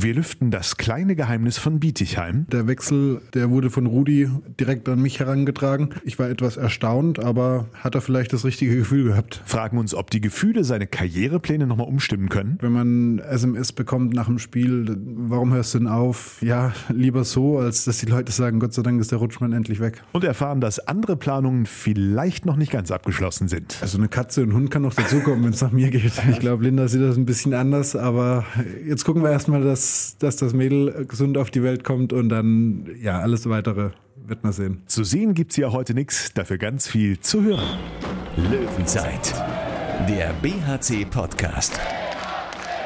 Wir lüften das kleine Geheimnis von Bietigheim. Der Wechsel, der wurde von Rudi direkt an mich herangetragen. Ich war etwas erstaunt, aber hat er vielleicht das richtige Gefühl gehabt. Fragen uns, ob die Gefühle seine Karrierepläne nochmal umstimmen können. Wenn man SMS bekommt nach dem Spiel, warum hörst du denn auf? Ja, lieber so, als dass die Leute sagen, Gott sei Dank ist der Rutschmann endlich weg. Und erfahren, dass andere Planungen vielleicht noch nicht ganz abgeschlossen sind. Also eine Katze und ein Hund kann noch dazukommen, wenn es nach mir geht. Ich glaube, Linda sieht das ein bisschen anders, aber jetzt gucken wir erstmal, dass dass, das Mädel gesund auf die Welt kommt und dann, ja, alles weitere wird man sehen. Zu sehen gibt es ja heute nichts, dafür ganz viel zu hören. Löwenzeit, der BHC-Podcast.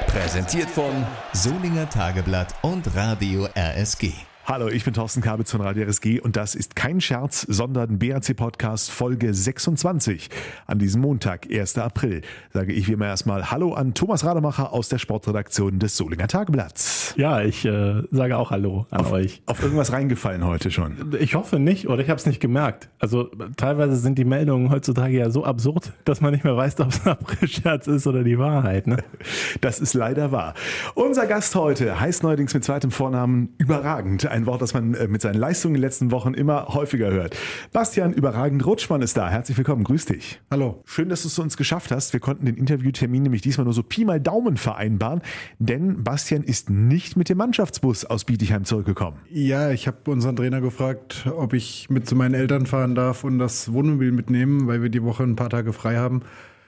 Präsentiert von Solinger Tageblatt und Radio RSG. Hallo, ich bin Thorsten Kabitz von Radio RSG und das ist kein Scherz, sondern BRC Podcast Folge 26. An diesem Montag, 1. April, sage ich wie immer erstmal Hallo an Thomas Rademacher aus der Sportredaktion des Solinger Tageblatts. Ja, ich äh, sage auch Hallo an auf, euch. Auf irgendwas reingefallen heute schon? Ich hoffe nicht oder ich habe es nicht gemerkt. Also teilweise sind die Meldungen heutzutage ja so absurd, dass man nicht mehr weiß, ob es ein April-Scherz ist oder die Wahrheit. Ne? Das ist leider wahr. Unser Gast heute heißt neuerdings mit zweitem Vornamen überragend ein Wort, das man äh, mit seinen Leistungen in den letzten Wochen immer häufiger hört. Bastian Überragend Rutschmann ist da. Herzlich willkommen. Grüß dich. Hallo. Schön, dass du es uns geschafft hast. Wir konnten den Interviewtermin nämlich diesmal nur so Pi mal Daumen vereinbaren, denn Bastian ist nicht mit dem Mannschaftsbus aus Bietigheim zurückgekommen. Ja, ich habe unseren Trainer gefragt, ob ich mit zu meinen Eltern fahren darf und das Wohnmobil mitnehmen, weil wir die Woche ein paar Tage frei haben.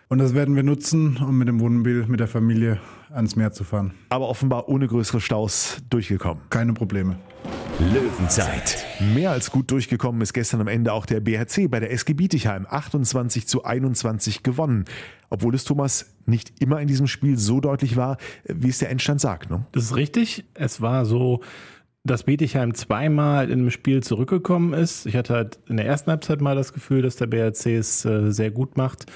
Und das werden wir nutzen, um mit dem Wohnmobil mit der Familie ans Meer zu fahren. Aber offenbar ohne größere Staus durchgekommen. Keine Probleme. Löwenzeit. Mehr als gut durchgekommen ist gestern am Ende auch der BHC bei der SG Bietigheim. 28 zu 21 gewonnen. Obwohl es Thomas nicht immer in diesem Spiel so deutlich war, wie es der Endstand sagt. Ne? Das ist richtig. Es war so, dass Bietigheim zweimal in einem Spiel zurückgekommen ist. Ich hatte halt in der ersten Halbzeit mal das Gefühl, dass der BRC es äh, sehr gut macht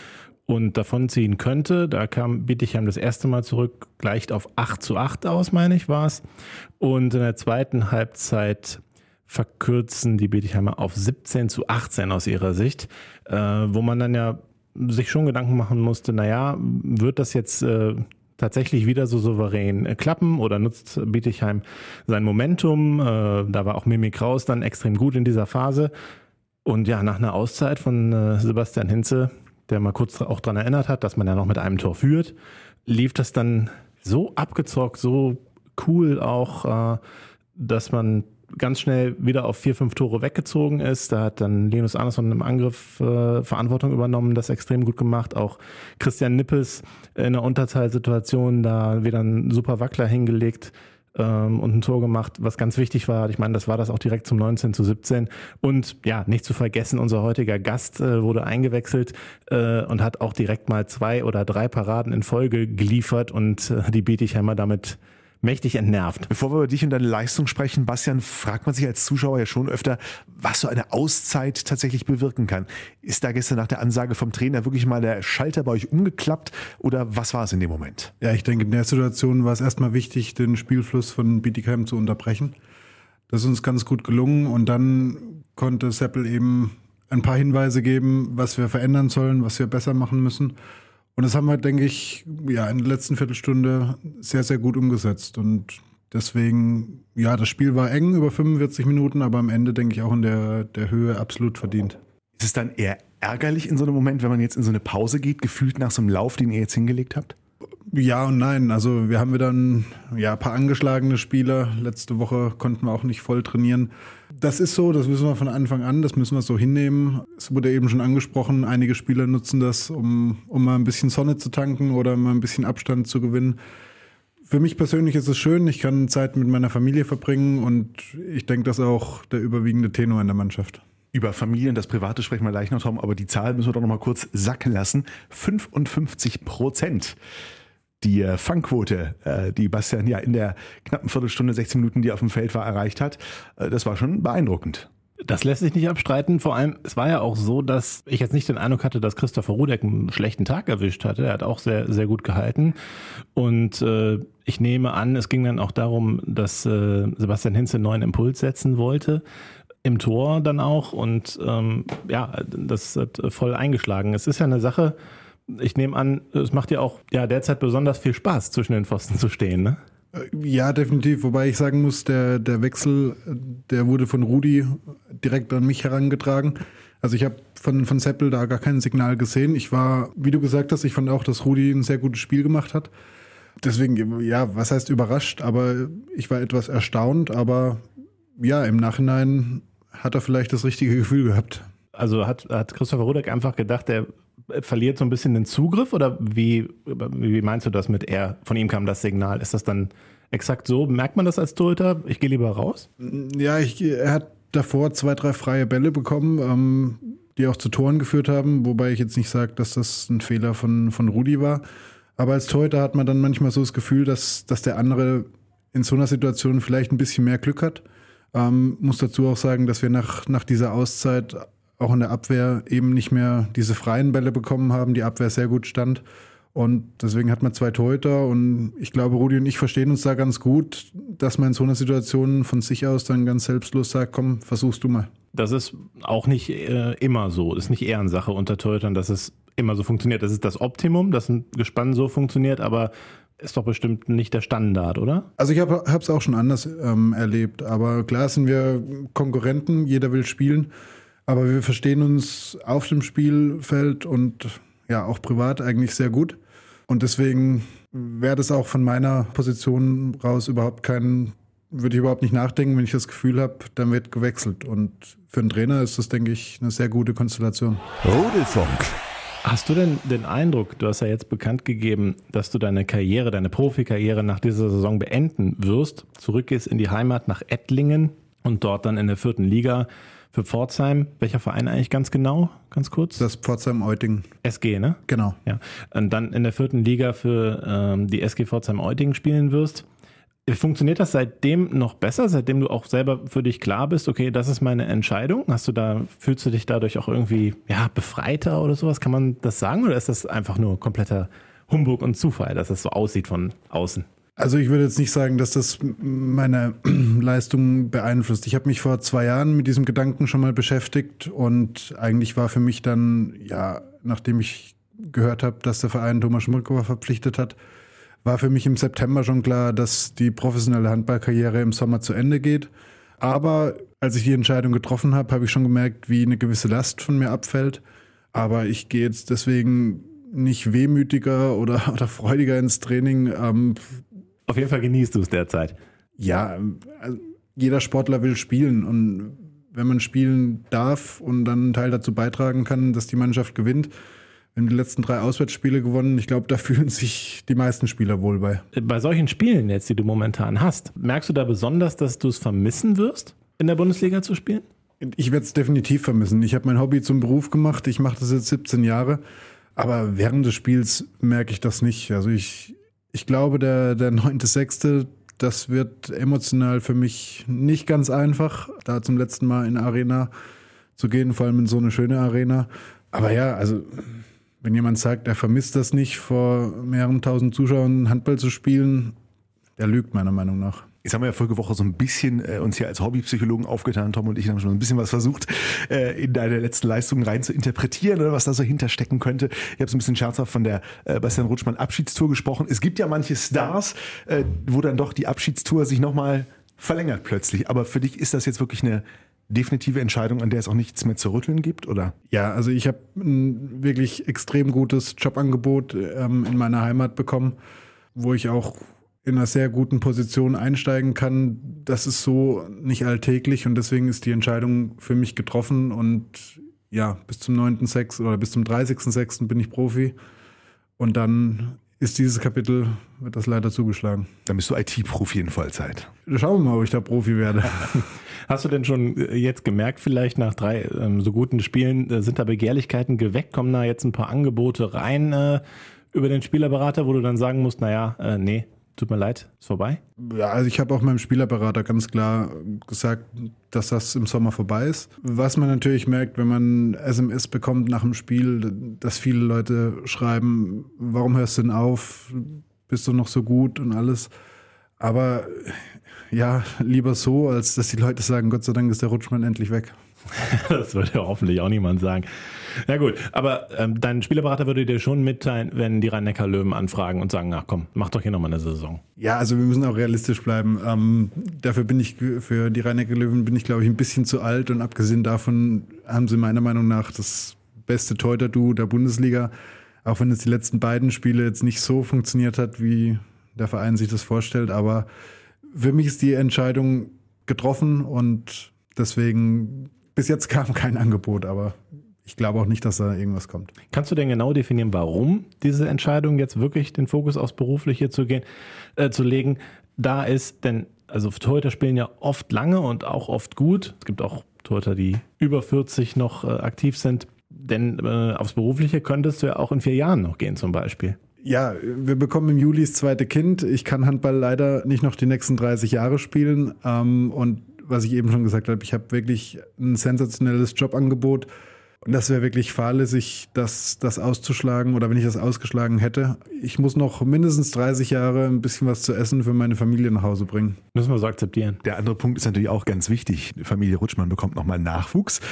und davonziehen könnte. Da kam Bietigheim das erste Mal zurück, gleicht auf 8 zu 8 aus, meine ich, war es. Und in der zweiten Halbzeit verkürzen die Bietigheimer auf 17 zu 18 aus ihrer Sicht, äh, wo man dann ja sich schon Gedanken machen musste, naja, wird das jetzt äh, tatsächlich wieder so souverän äh, klappen oder nutzt Bietigheim sein Momentum? Äh, da war auch Mimi Kraus dann extrem gut in dieser Phase. Und ja, nach einer Auszeit von äh, Sebastian Hinze der mal kurz auch daran erinnert hat, dass man ja noch mit einem Tor führt, lief das dann so abgezockt, so cool auch, äh, dass man ganz schnell wieder auf vier, fünf Tore weggezogen ist. Da hat dann Linus Andersson im Angriff äh, Verantwortung übernommen, das extrem gut gemacht. Auch Christian Nippes in einer Unterzahlsituation da wieder einen super Wackler hingelegt ähm, und ein Tor gemacht, was ganz wichtig war. Ich meine, das war das auch direkt zum 19 zu 17. Und ja, nicht zu vergessen, unser heutiger Gast äh, wurde eingewechselt äh, und hat auch direkt mal zwei oder drei Paraden in Folge geliefert und äh, die Bietigheimer damit mächtig entnervt. Bevor wir über dich und deine Leistung sprechen, Bastian, fragt man sich als Zuschauer ja schon öfter, was so eine Auszeit tatsächlich bewirken kann. Ist da gestern nach der Ansage vom Trainer wirklich mal der Schalter bei euch umgeklappt oder was war es in dem Moment? Ja, ich denke, in der Situation war es erstmal wichtig, den Spielfluss von Bietigheim zu unterbrechen. Das ist uns ganz gut gelungen und dann konnte Seppel eben ein paar Hinweise geben, was wir verändern sollen, was wir besser machen müssen. Und das haben wir, denke ich, ja, in der letzten Viertelstunde sehr, sehr gut umgesetzt. Und deswegen, ja, das Spiel war eng über 45 Minuten, aber am Ende, denke ich, auch in der, der Höhe absolut verdient. Ist es dann eher ärgerlich in so einem Moment, wenn man jetzt in so eine Pause geht, gefühlt nach so einem Lauf, den ihr jetzt hingelegt habt? Ja und nein. Also wir haben wieder ein ja, paar angeschlagene Spieler. Letzte Woche konnten wir auch nicht voll trainieren. Das ist so, das wissen wir von Anfang an, das müssen wir so hinnehmen. Es wurde eben schon angesprochen, einige Spieler nutzen das, um, um mal ein bisschen Sonne zu tanken oder mal ein bisschen Abstand zu gewinnen. Für mich persönlich ist es schön, ich kann Zeit mit meiner Familie verbringen und ich denke, das ist auch der überwiegende Tenor in der Mannschaft. Über Familien, das Private sprechen wir gleich noch, Tom, aber die Zahl müssen wir doch noch mal kurz sacken lassen. 55 Prozent die äh, Fangquote, äh, die Bastian ja in der knappen Viertelstunde, 16 Minuten, die er auf dem Feld war, erreicht hat, äh, das war schon beeindruckend. Das lässt sich nicht abstreiten. Vor allem, es war ja auch so, dass ich jetzt nicht den Eindruck hatte, dass Christopher Rudek einen schlechten Tag erwischt hatte. Er hat auch sehr, sehr gut gehalten. Und äh, ich nehme an, es ging dann auch darum, dass äh, Sebastian Hinze einen neuen Impuls setzen wollte. Im Tor dann auch. Und ähm, ja, das hat voll eingeschlagen. Es ist ja eine Sache, ich nehme an, es macht dir auch ja derzeit besonders viel Spaß, zwischen den Pfosten zu stehen, ne? Ja, definitiv. Wobei ich sagen muss, der, der Wechsel, der wurde von Rudi direkt an mich herangetragen. Also ich habe von, von Seppel da gar kein Signal gesehen. Ich war, wie du gesagt hast, ich fand auch, dass Rudi ein sehr gutes Spiel gemacht hat. Deswegen, ja, was heißt überrascht, aber ich war etwas erstaunt, aber ja, im Nachhinein hat er vielleicht das richtige Gefühl gehabt. Also hat, hat Christopher Rudek einfach gedacht, er verliert so ein bisschen den Zugriff oder wie, wie meinst du das mit er? Von ihm kam das Signal. Ist das dann exakt so? Merkt man das als Torhüter? Ich gehe lieber raus? Ja, ich, er hat davor zwei, drei freie Bälle bekommen, ähm, die auch zu Toren geführt haben, wobei ich jetzt nicht sage, dass das ein Fehler von, von Rudi war. Aber als Torhüter hat man dann manchmal so das Gefühl, dass, dass der andere in so einer Situation vielleicht ein bisschen mehr Glück hat. Ähm, muss dazu auch sagen, dass wir nach, nach dieser Auszeit auch in der Abwehr eben nicht mehr diese freien Bälle bekommen haben, die Abwehr sehr gut stand. Und deswegen hat man zwei Torhüter und ich glaube, Rudi und ich verstehen uns da ganz gut, dass man in so einer Situation von sich aus dann ganz selbstlos sagt, komm, versuchst du mal. Das ist auch nicht äh, immer so. Das ist nicht Ehrensache unter Torhütern, dass es immer so funktioniert. Das ist das Optimum, dass ein Gespann so funktioniert, aber ist doch bestimmt nicht der Standard, oder? Also ich habe es auch schon anders ähm, erlebt, aber klar sind wir Konkurrenten, jeder will spielen. Aber wir verstehen uns auf dem Spielfeld und ja auch privat eigentlich sehr gut. Und deswegen wäre das auch von meiner Position raus überhaupt kein, würde ich überhaupt nicht nachdenken, wenn ich das Gefühl habe, dann wird gewechselt. Und für einen Trainer ist das, denke ich, eine sehr gute Konstellation. Rudelfunk. Hast du denn den Eindruck, du hast ja jetzt bekannt gegeben, dass du deine Karriere, deine Profikarriere nach dieser Saison beenden wirst, zurückgehst in die Heimat nach Ettlingen und dort dann in der vierten Liga für Pforzheim. Welcher Verein eigentlich ganz genau? Ganz kurz? Das Pforzheim-Euting. SG, ne? Genau. Ja. Und dann in der vierten Liga für ähm, die SG Pforzheim-Euting spielen wirst. Funktioniert das seitdem noch besser, seitdem du auch selber für dich klar bist, okay, das ist meine Entscheidung? Hast du da, fühlst du dich dadurch auch irgendwie ja, befreiter oder sowas? Kann man das sagen? Oder ist das einfach nur kompletter Humbug und Zufall, dass es so aussieht von außen? Also ich würde jetzt nicht sagen, dass das meine Leistung beeinflusst. Ich habe mich vor zwei Jahren mit diesem Gedanken schon mal beschäftigt und eigentlich war für mich dann, ja, nachdem ich gehört habe, dass der Verein Thomas Schmurkowa verpflichtet hat, war für mich im September schon klar, dass die professionelle Handballkarriere im Sommer zu Ende geht. Aber als ich die Entscheidung getroffen habe, habe ich schon gemerkt, wie eine gewisse Last von mir abfällt. Aber ich gehe jetzt deswegen nicht wehmütiger oder, oder freudiger ins Training. Ähm, auf jeden Fall genießt du es derzeit. Ja, also jeder Sportler will spielen und wenn man spielen darf und dann einen Teil dazu beitragen kann, dass die Mannschaft gewinnt, wir haben die letzten drei Auswärtsspiele gewonnen. Ich glaube, da fühlen sich die meisten Spieler wohl bei. Bei solchen Spielen jetzt, die du momentan hast, merkst du da besonders, dass du es vermissen wirst, in der Bundesliga zu spielen? Ich werde es definitiv vermissen. Ich habe mein Hobby zum Beruf gemacht. Ich mache das jetzt 17 Jahre. Aber während des Spiels merke ich das nicht. Also ich, ich glaube, der, der 9.6., das wird emotional für mich nicht ganz einfach, da zum letzten Mal in Arena zu gehen, vor allem in so eine schöne Arena. Aber ja, also wenn jemand sagt, er vermisst das nicht, vor mehreren tausend Zuschauern Handball zu spielen, der lügt meiner Meinung nach. Jetzt haben wir ja vorige Woche so ein bisschen äh, uns hier als Hobbypsychologen aufgetan, Tom und ich haben schon ein bisschen was versucht, äh, in deine letzten Leistungen rein zu interpretieren oder was da so hinterstecken könnte. Ich habe so ein bisschen scherzhaft von der äh, Bastian Rutschmann Abschiedstour gesprochen. Es gibt ja manche Stars, äh, wo dann doch die Abschiedstour sich nochmal verlängert plötzlich. Aber für dich ist das jetzt wirklich eine definitive Entscheidung, an der es auch nichts mehr zu rütteln gibt, oder? Ja, also ich habe ein wirklich extrem gutes Jobangebot ähm, in meiner Heimat bekommen, wo ich auch in einer sehr guten Position einsteigen kann. Das ist so nicht alltäglich und deswegen ist die Entscheidung für mich getroffen und ja, bis zum 9.6. oder bis zum 30.6. bin ich Profi und dann ist dieses Kapitel, wird das leider zugeschlagen. Dann bist du IT-Profi in Vollzeit. Schauen wir mal, ob ich da Profi werde. Hast du denn schon äh, jetzt gemerkt, vielleicht nach drei ähm, so guten Spielen, äh, sind da Begehrlichkeiten geweckt? Kommen da jetzt ein paar Angebote rein äh, über den Spielerberater, wo du dann sagen musst, naja, äh, nee, tut mir leid, ist vorbei? Ja, also ich habe auch meinem Spielerberater ganz klar gesagt, dass das im Sommer vorbei ist. Was man natürlich merkt, wenn man SMS bekommt nach dem Spiel, dass viele Leute schreiben, warum hörst du denn auf? Bist du noch so gut und alles? Aber ja, lieber so, als dass die Leute sagen, Gott sei Dank ist der Rutschmann endlich weg. das würde ja hoffentlich auch niemand sagen. Na gut, aber ähm, dein Spielerberater würde dir schon mitteilen, wenn die Rhein-Neckar-Löwen anfragen und sagen, ach komm, mach doch hier nochmal eine Saison. Ja, also wir müssen auch realistisch bleiben. Ähm, dafür bin ich, für die Rhein-Neckar-Löwen bin ich, glaube ich, ein bisschen zu alt und abgesehen davon haben sie meiner Meinung nach das beste Teuter-Duo der Bundesliga. Auch wenn es die letzten beiden Spiele jetzt nicht so funktioniert hat, wie der Verein sich das vorstellt. Aber für mich ist die Entscheidung getroffen und deswegen bis jetzt kam kein Angebot, aber ich glaube auch nicht, dass da irgendwas kommt. Kannst du denn genau definieren, warum diese Entscheidung jetzt wirklich den Fokus aufs Berufliche zu gehen, äh, zu legen, da ist? Denn also Torhüter spielen ja oft lange und auch oft gut. Es gibt auch Torhüter, die über 40 noch äh, aktiv sind. Denn äh, aufs Berufliche könntest du ja auch in vier Jahren noch gehen zum Beispiel. Ja, wir bekommen im Juli das zweite Kind. Ich kann Handball leider nicht noch die nächsten 30 Jahre spielen. Ähm, und was ich eben schon gesagt habe, ich habe wirklich ein sensationelles Jobangebot. Und das wäre wirklich fahrlässig, das, das auszuschlagen oder wenn ich das ausgeschlagen hätte. Ich muss noch mindestens 30 Jahre ein bisschen was zu essen für meine Familie nach Hause bringen. Müssen wir so akzeptieren. Der andere Punkt ist natürlich auch ganz wichtig. Die Familie Rutschmann bekommt nochmal Nachwuchs.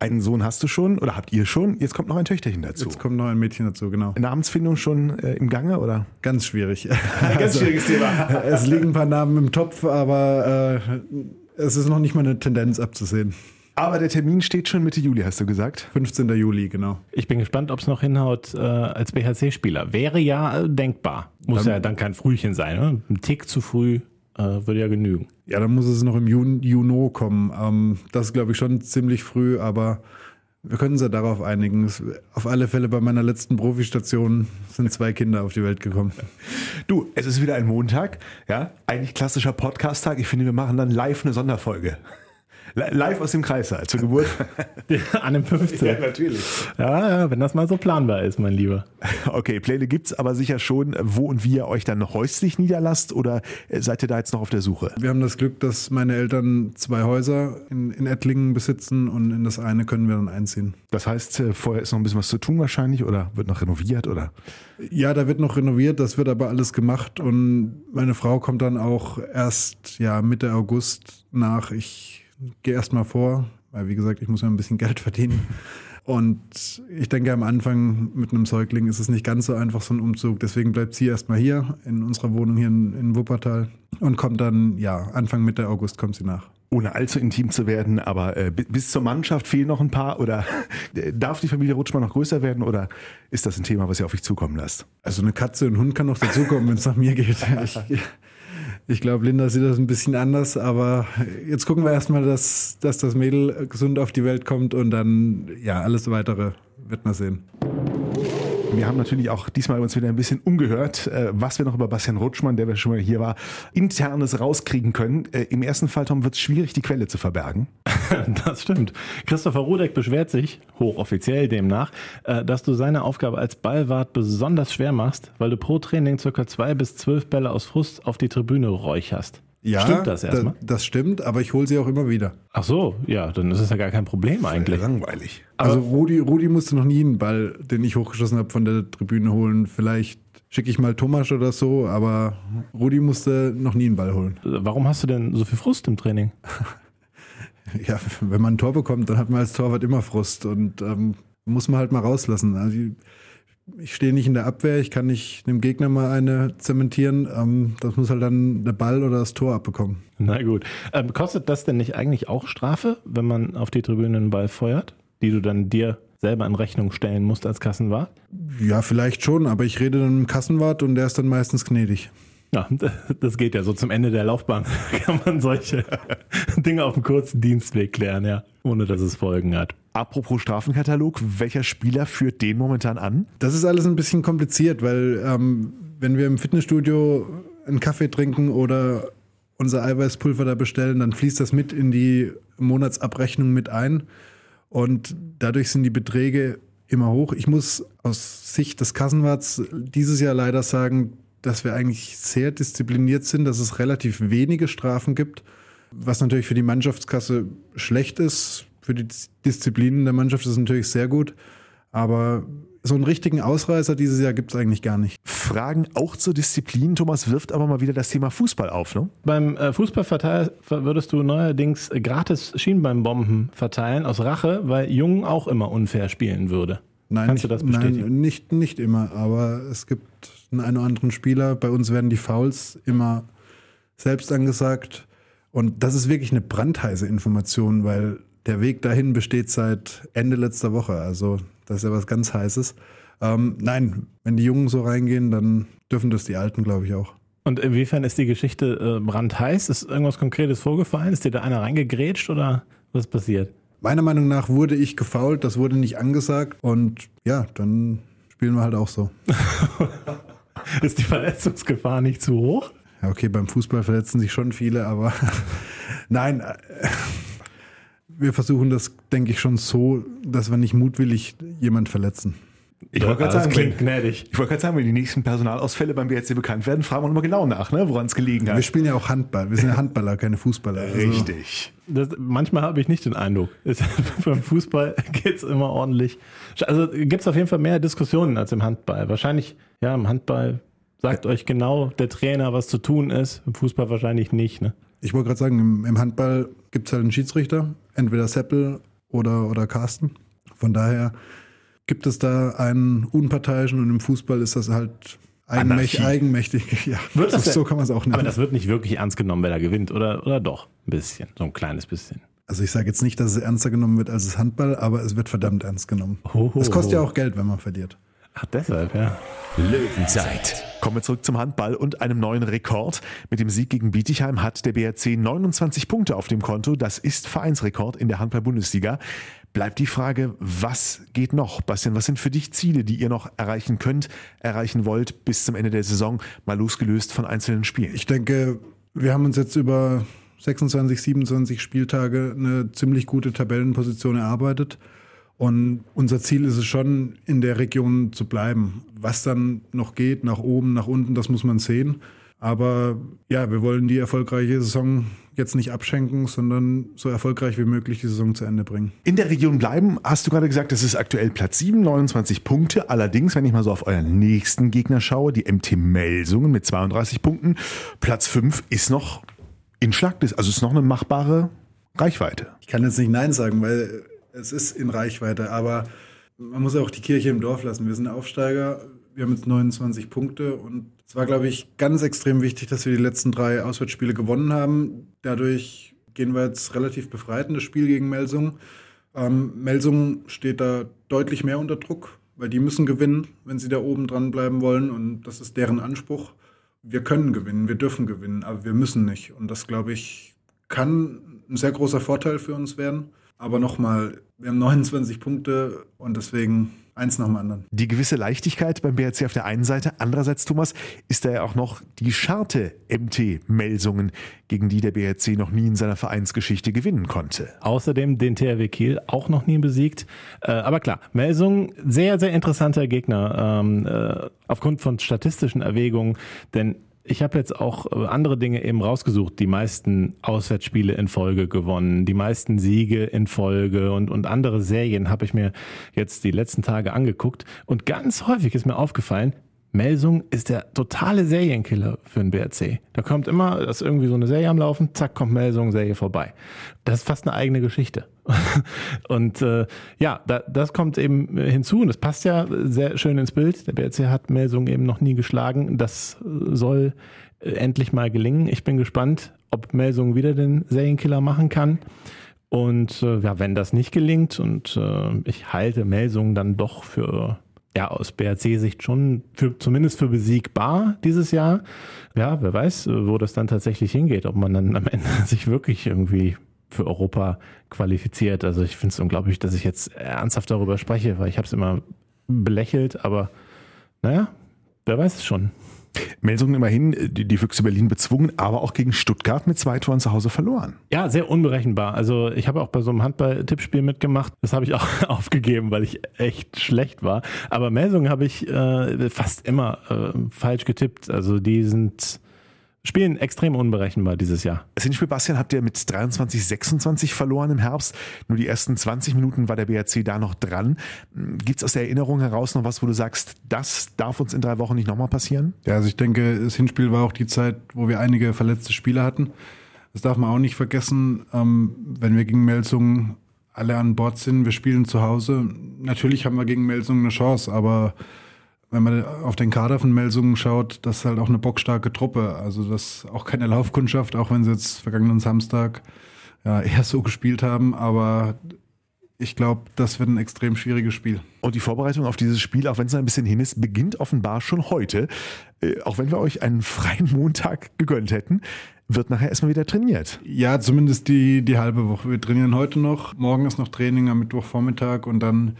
Einen Sohn hast du schon oder habt ihr schon? Jetzt kommt noch ein Töchterchen dazu. Jetzt kommt noch ein Mädchen dazu, genau. Namensfindung schon äh, im Gange oder? Ganz schwierig. Ganz schwieriges Thema. es liegen ein paar Namen im Topf, aber äh, es ist noch nicht mal eine Tendenz abzusehen. Aber der Termin steht schon Mitte Juli, hast du gesagt? 15. Juli, genau. Ich bin gespannt, ob es noch hinhaut äh, als BHC-Spieler. Wäre ja äh, denkbar. Muss Dann- ja dann kein Frühchen sein. Ne? Ein Tick zu früh äh, würde ja genügen. Ja, dann muss es noch im Juni, Juno kommen. Ähm, das ist, glaube ich, schon ziemlich früh, aber wir können uns ja darauf einigen. Auf alle Fälle bei meiner letzten Profistation sind zwei Kinder auf die Welt gekommen. Du, es ist wieder ein Montag, ja, eigentlich klassischer Podcast-Tag. Ich finde, wir machen dann live eine Sonderfolge. Li- Live aus dem Kreissaal zur Geburt. An dem 15. natürlich. Ja, ja, wenn das mal so planbar ist, mein Lieber. Okay, Pläne gibt's aber sicher schon, wo und wie ihr euch dann häuslich niederlasst oder äh, seid ihr da jetzt noch auf der Suche? Wir haben das Glück, dass meine Eltern zwei Häuser in, in Ettlingen besitzen und in das eine können wir dann einziehen. Das heißt, äh, vorher ist noch ein bisschen was zu tun wahrscheinlich oder wird noch renoviert oder? Ja, da wird noch renoviert, das wird aber alles gemacht und meine Frau kommt dann auch erst ja Mitte August nach. Ich gehe erst mal vor, weil wie gesagt, ich muss ja ein bisschen Geld verdienen. Und ich denke, am Anfang mit einem Säugling ist es nicht ganz so einfach, so ein Umzug. Deswegen bleibt sie erstmal hier in unserer Wohnung hier in, in Wuppertal und kommt dann, ja, Anfang Mitte August kommt sie nach. Ohne allzu intim zu werden, aber äh, bi- bis zur Mannschaft fehlen noch ein paar oder äh, darf die Familie Rutschmann noch größer werden oder ist das ein Thema, was ihr auf euch zukommen lasst? Also eine Katze und ein Hund kann noch dazukommen, wenn es nach mir geht. Ich, ich glaube, Linda sieht das ein bisschen anders, aber jetzt gucken wir erstmal, dass, dass das Mädel gesund auf die Welt kommt und dann, ja, alles weitere wird man sehen. Wir haben natürlich auch diesmal uns wieder ein bisschen umgehört, äh, was wir noch über Bastian Rutschmann, der schon mal hier war, internes rauskriegen können. Äh, Im ersten Fall, Tom, wird es schwierig, die Quelle zu verbergen. Das stimmt. Christopher Rudek beschwert sich, hochoffiziell demnach, äh, dass du seine Aufgabe als Ballwart besonders schwer machst, weil du pro Training circa zwei bis zwölf Bälle aus Frust auf die Tribüne räucherst. Ja, Stimmt das erstmal? da- das stimmt, aber ich hole sie auch immer wieder. Ach so, ja, dann ist es ja gar kein Problem eigentlich. Langweilig. Also Rudi, Rudi musste noch nie einen Ball, den ich hochgeschossen habe, von der Tribüne holen. Vielleicht schicke ich mal Thomas oder so, aber Rudi musste noch nie einen Ball holen. Warum hast du denn so viel Frust im Training? Ja, wenn man ein Tor bekommt, dann hat man als Torwart immer Frust und ähm, muss man halt mal rauslassen. Also ich- stehe nicht in der Abwehr, ich kann nicht dem Gegner mal eine zementieren. Ähm, das muss halt dann der Ball oder das Tor abbekommen. Na gut. Ähm, kostet das denn nicht eigentlich auch Strafe, wenn man auf die Tribüne einen Ball feuert, die du dann dir selber in Rechnung stellen musst als Kassenwart? Ja, vielleicht schon, aber ich rede dann mit dem Kassenwart und der ist dann meistens gnädig. Ja, das geht ja so zum Ende der Laufbahn. Kann man solche Dinge auf dem kurzen Dienstweg klären, ja, ohne dass es Folgen hat. Apropos Strafenkatalog, welcher Spieler führt den momentan an? Das ist alles ein bisschen kompliziert, weil ähm, wenn wir im Fitnessstudio einen Kaffee trinken oder unser Eiweißpulver da bestellen, dann fließt das mit in die Monatsabrechnung mit ein. Und dadurch sind die Beträge immer hoch. Ich muss aus Sicht des Kassenwarts dieses Jahr leider sagen, dass wir eigentlich sehr diszipliniert sind, dass es relativ wenige Strafen gibt, was natürlich für die Mannschaftskasse schlecht ist. Für die Disziplin der Mannschaft ist es natürlich sehr gut. Aber so einen richtigen Ausreißer dieses Jahr gibt es eigentlich gar nicht. Fragen auch zur Disziplin. Thomas wirft aber mal wieder das Thema Fußball auf, ne? Beim äh, Fußballverteil würdest du neuerdings gratis Schienbeinbomben verteilen aus Rache, weil Jung auch immer unfair spielen würde. Nein, Kannst nicht, du das bestätigen? Nein, nicht, nicht immer, aber es gibt einen oder anderen Spieler. Bei uns werden die Fouls immer selbst angesagt. Und das ist wirklich eine brandheiße Information, weil der Weg dahin besteht seit Ende letzter Woche. Also das ist ja was ganz Heißes. Ähm, nein, wenn die Jungen so reingehen, dann dürfen das die Alten, glaube ich, auch. Und inwiefern ist die Geschichte äh, brandheiß? Ist irgendwas Konkretes vorgefallen? Ist dir da einer reingegrätscht oder was ist passiert? Meiner Meinung nach wurde ich gefault, das wurde nicht angesagt und ja, dann spielen wir halt auch so. ist die Verletzungsgefahr nicht zu hoch? Okay, beim Fußball verletzen sich schon viele, aber nein, äh, wir versuchen das, denke ich, schon so, dass wir nicht mutwillig jemand verletzen. Ich wollte gerade sagen, klingt wenn, gnädig. ich wollte gerade sagen, wenn die nächsten Personalausfälle beim BRC bekannt werden, fragen wir nochmal genau nach, ne, woran es gelegen Wir hat. spielen ja auch Handball. Wir sind ja Handballer, keine Fußballer. Also, Richtig. Das, manchmal habe ich nicht den Eindruck. Beim Fußball geht es immer ordentlich. Also gibt es auf jeden Fall mehr Diskussionen als im Handball. Wahrscheinlich, ja, im Handball sagt euch genau der Trainer, was zu tun ist. Im Fußball wahrscheinlich nicht. Ne? Ich wollte gerade sagen, im, im Handball gibt es halt einen Schiedsrichter, entweder Seppel oder, oder Carsten. Von daher gibt es da einen Unparteiischen und im Fußball ist das halt eigenmächtig. Eigenmächtig. Ja, Wird das so, so kann man es auch nennen. Aber das wird nicht wirklich ernst genommen, wer da gewinnt, oder, oder doch? Ein bisschen, so ein kleines bisschen. also ich sage jetzt nicht, dass es ernster genommen wird als das Handball, aber es wird verdammt ernst genommen. Es kostet ja auch Geld, wenn man verliert. Ach, deshalb, ja. Löwenzeit. Kommen wir zurück zum Handball und einem neuen Rekord. Mit dem Sieg gegen Bietigheim hat der BRC 29 Punkte auf dem Konto. Das ist Vereinsrekord in der Handball-Bundesliga. Bleibt die Frage, was geht noch? Bastian, was sind für dich Ziele, die ihr noch erreichen könnt, erreichen wollt bis zum Ende der Saison, mal losgelöst von einzelnen Spielen? Ich denke, wir haben uns jetzt über 26, 27 Spieltage eine ziemlich gute Tabellenposition erarbeitet. Und unser Ziel ist es schon, in der Region zu bleiben. Was dann noch geht, nach oben, nach unten, das muss man sehen. Aber ja, wir wollen die erfolgreiche Saison jetzt nicht abschenken, sondern so erfolgreich wie möglich die Saison zu Ende bringen. In der Region bleiben, hast du gerade gesagt, das ist aktuell Platz 7, 29 Punkte. Allerdings, wenn ich mal so auf euren nächsten Gegner schaue, die MT Melsungen mit 32 Punkten, Platz 5 ist noch in Schlagdistanz, also ist noch eine machbare Reichweite. Ich kann jetzt nicht Nein sagen, weil es ist in Reichweite, aber man muss auch die Kirche im Dorf lassen. Wir sind Aufsteiger, wir haben jetzt 29 Punkte und es war, glaube ich, ganz extrem wichtig, dass wir die letzten drei Auswärtsspiele gewonnen haben. Dadurch gehen wir jetzt relativ befreit in das Spiel gegen Melsung. Ähm, Melsung steht da deutlich mehr unter Druck, weil die müssen gewinnen, wenn sie da oben dran bleiben wollen und das ist deren Anspruch. Wir können gewinnen, wir dürfen gewinnen, aber wir müssen nicht. Und das, glaube ich, kann ein sehr großer Vorteil für uns werden. Aber nochmal, wir haben 29 Punkte und deswegen eins nach dem anderen. Die gewisse Leichtigkeit beim BRC auf der einen Seite, andererseits, Thomas, ist da ja auch noch die Scharte MT Melsungen, gegen die der BRC noch nie in seiner Vereinsgeschichte gewinnen konnte. Außerdem den THW Kiel auch noch nie besiegt. Äh, aber klar, Melsung, sehr, sehr interessanter Gegner ähm, äh, aufgrund von statistischen Erwägungen, denn ich habe jetzt auch äh, andere Dinge eben rausgesucht. Die meisten Auswärtsspiele in Folge gewonnen, die meisten Siege in Folge und, und andere Serien habe ich mir jetzt die letzten Tage angeguckt. Und ganz häufig ist mir aufgefallen, Melsung ist der totale Serienkiller für den BRC. Da kommt immer, da ist irgendwie so eine Serie am Laufen, zack, kommt Melsung, Serie vorbei. Das ist fast eine eigene Geschichte. und äh, ja, da, das kommt eben hinzu und das passt ja sehr schön ins Bild. Der BRC hat Melsung eben noch nie geschlagen. Das soll äh, endlich mal gelingen. Ich bin gespannt, ob Melsung wieder den Serienkiller machen kann. Und äh, ja, wenn das nicht gelingt und äh, ich halte Melsung dann doch für ja, aus BRC-Sicht schon für, zumindest für besiegbar dieses Jahr. Ja, wer weiß, wo das dann tatsächlich hingeht, ob man dann am Ende sich wirklich irgendwie für Europa qualifiziert. Also ich finde es unglaublich, dass ich jetzt ernsthaft darüber spreche, weil ich habe es immer belächelt, aber naja, wer weiß es schon. Melsungen immerhin die, die Füchse Berlin bezwungen, aber auch gegen Stuttgart mit zwei Toren zu Hause verloren. Ja, sehr unberechenbar. Also ich habe auch bei so einem Handball-Tippspiel mitgemacht. Das habe ich auch aufgegeben, weil ich echt schlecht war. Aber Melsungen habe ich äh, fast immer äh, falsch getippt. Also die sind spielen extrem unberechenbar dieses Jahr. Das Hinspiel, Bastian, habt ihr mit 23, 26 verloren im Herbst. Nur die ersten 20 Minuten war der BRC da noch dran. Gibt es aus der Erinnerung heraus noch was, wo du sagst, das darf uns in drei Wochen nicht nochmal passieren? Ja, also ich denke, das Hinspiel war auch die Zeit, wo wir einige verletzte Spieler hatten. Das darf man auch nicht vergessen, ähm, wenn wir gegen Melsungen alle an Bord sind, wir spielen zu Hause. Natürlich haben wir gegen Melsungen eine Chance, aber wenn man auf den Kader von Melsungen schaut, das ist halt auch eine bockstarke Truppe. Also das ist auch keine Laufkundschaft, auch wenn sie jetzt vergangenen Samstag ja, eher so gespielt haben. Aber ich glaube, das wird ein extrem schwieriges Spiel. Und die Vorbereitung auf dieses Spiel, auch wenn es ein bisschen hin ist, beginnt offenbar schon heute. Äh, auch wenn wir euch einen freien Montag gegönnt hätten, wird nachher erstmal wieder trainiert. Ja, zumindest die, die halbe Woche. Wir trainieren heute noch. Morgen ist noch Training am Mittwochvormittag und dann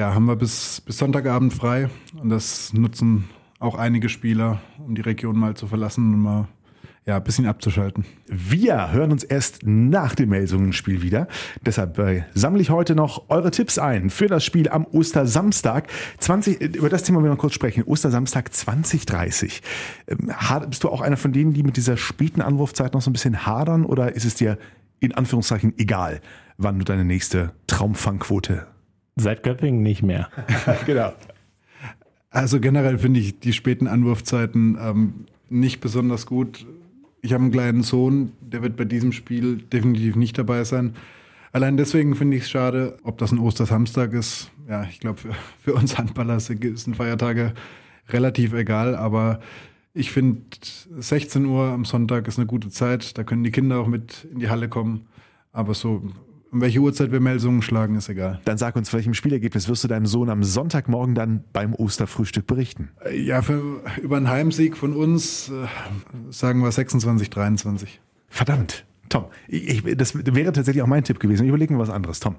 ja, haben wir bis, bis Sonntagabend frei. Und das nutzen auch einige Spieler, um die Region mal zu verlassen und mal ja, ein bisschen abzuschalten. Wir hören uns erst nach dem Melsungen-Spiel wieder. Deshalb äh, sammle ich heute noch eure Tipps ein für das Spiel am Ostersamstag. 20, über das Thema wir noch kurz sprechen. Ostersamstag 2030. Ähm, bist du auch einer von denen, die mit dieser späten Anwurfzeit noch so ein bisschen hadern oder ist es dir in Anführungszeichen egal, wann du deine nächste Traumfangquote Seit Göppingen nicht mehr. genau. Also generell finde ich die späten Anwurfzeiten ähm, nicht besonders gut. Ich habe einen kleinen Sohn, der wird bei diesem Spiel definitiv nicht dabei sein. Allein deswegen finde ich es schade, ob das ein Ostersamstag ist. Ja, ich glaube, für, für, uns Handballer sind Feiertage relativ egal, aber ich finde 16 Uhr am Sonntag ist eine gute Zeit. Da können die Kinder auch mit in die Halle kommen. Aber so um welche Uhrzeit wir Melsungen schlagen, ist egal. Dann sag uns, welchem Spielergebnis wirst du deinem Sohn am Sonntagmorgen dann beim Osterfrühstück berichten? Äh, ja, für, über einen Heimsieg von uns äh, sagen wir 26, 23. Verdammt. Tom, ich, das wäre tatsächlich auch mein Tipp gewesen. Ich überlege mir was anderes. Tom.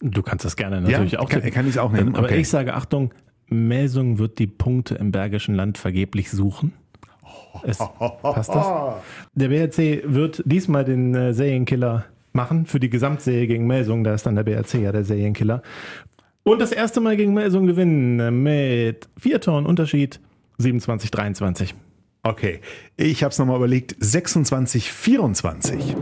Du kannst das gerne natürlich ja, auch kann, kann ich auch nehmen. Aber okay. ich sage, Achtung, Melsungen wird die Punkte im Bergischen Land vergeblich suchen. Es, passt das? Der BRC wird diesmal den äh, Serienkiller machen für die Gesamtserie gegen Melsung. Da ist dann der BRC ja der Serienkiller. Und das erste Mal gegen Melsung gewinnen mit vier Toren Unterschied 27, 23. Okay, ich habe es nochmal überlegt. 26, 24.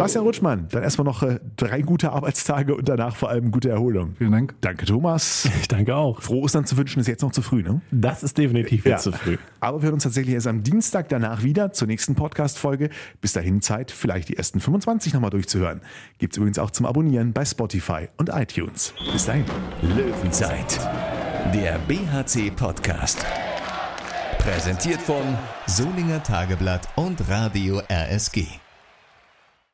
Bastian Rutschmann, dann erstmal noch äh, drei gute Arbeitstage und danach vor allem gute Erholung. Vielen Dank. Danke, Thomas. Ich danke auch. Froh Ostern zu wünschen ist jetzt noch zu früh, ne? Das ist definitiv jetzt ja. zu früh. Aber wir hören uns tatsächlich erst am Dienstag danach wieder zur nächsten Podcast-Folge. Bis dahin Zeit, vielleicht die ersten 25 nochmal durchzuhören. Gibt es übrigens auch zum Abonnieren bei Spotify und iTunes. Bis dahin. Löwenzeit, der BHC-Podcast. Präsentiert von Solinger Tageblatt und Radio RSG.